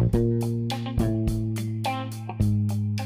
Bye.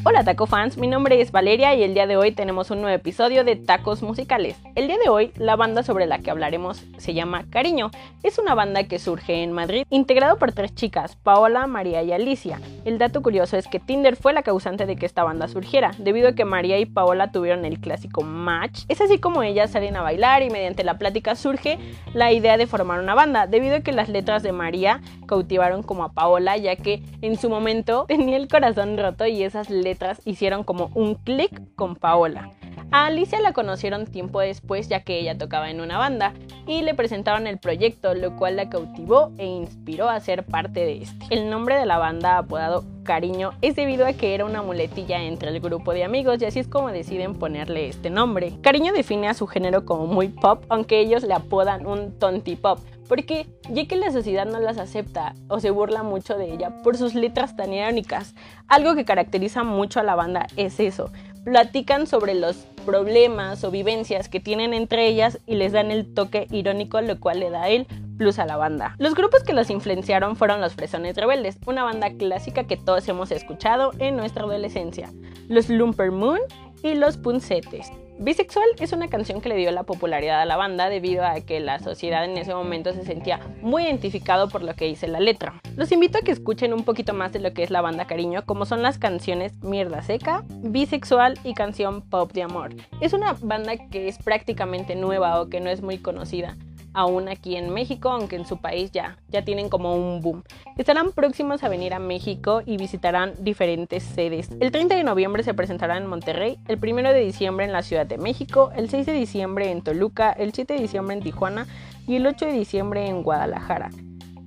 Hola Taco fans, mi nombre es Valeria y el día de hoy tenemos un nuevo episodio de Tacos Musicales. El día de hoy la banda sobre la que hablaremos se llama Cariño. Es una banda que surge en Madrid, integrado por tres chicas, Paola, María y Alicia. El dato curioso es que Tinder fue la causante de que esta banda surgiera, debido a que María y Paola tuvieron el clásico match. Es así como ellas salen a bailar y mediante la plática surge la idea de formar una banda, debido a que las letras de María cautivaron como a Paola, ya que en su momento tenía el corazón roto y esas letras hicieron como un clic con Paola. A Alicia la conocieron tiempo después ya que ella tocaba en una banda y le presentaron el proyecto, lo cual la cautivó e inspiró a ser parte de este. El nombre de la banda apodado Cariño es debido a que era una muletilla entre el grupo de amigos y así es como deciden ponerle este nombre. Cariño define a su género como muy pop, aunque ellos le apodan un tonti pop, porque ya que la sociedad no las acepta o se burla mucho de ella por sus letras tan irónicas, algo que caracteriza mucho a la banda es eso. Platican sobre los problemas o vivencias que tienen entre ellas y les dan el toque irónico, lo cual le da el plus a la banda. Los grupos que los influenciaron fueron los Fresones Rebeldes, una banda clásica que todos hemos escuchado en nuestra adolescencia, los Lumper Moon y los Puncetes. Bisexual es una canción que le dio la popularidad a la banda debido a que la sociedad en ese momento se sentía muy identificado por lo que dice la letra. Los invito a que escuchen un poquito más de lo que es la banda Cariño, como son las canciones Mierda Seca, Bisexual y Canción Pop de Amor. Es una banda que es prácticamente nueva o que no es muy conocida aún aquí en México, aunque en su país ya, ya tienen como un boom. Estarán próximos a venir a México y visitarán diferentes sedes. El 30 de noviembre se presentarán en Monterrey, el 1 de diciembre en la Ciudad de México, el 6 de diciembre en Toluca, el 7 de diciembre en Tijuana y el 8 de diciembre en Guadalajara.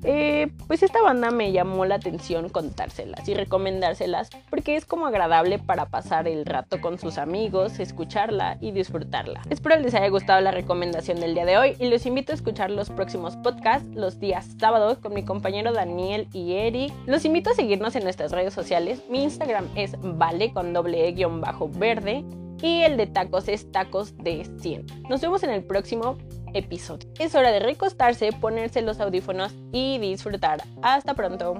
Eh, pues esta banda me llamó la atención contárselas y recomendárselas porque es como agradable para pasar el rato con sus amigos, escucharla y disfrutarla. Espero les haya gustado la recomendación del día de hoy y los invito a escuchar los próximos podcasts los días sábados con mi compañero Daniel y Eric. Los invito a seguirnos en nuestras redes sociales. Mi Instagram es vale con doble e guion bajo verde y el de tacos es tacos de 100. Nos vemos en el próximo episodio. Es hora de recostarse, ponerse los audífonos y disfrutar. Hasta pronto.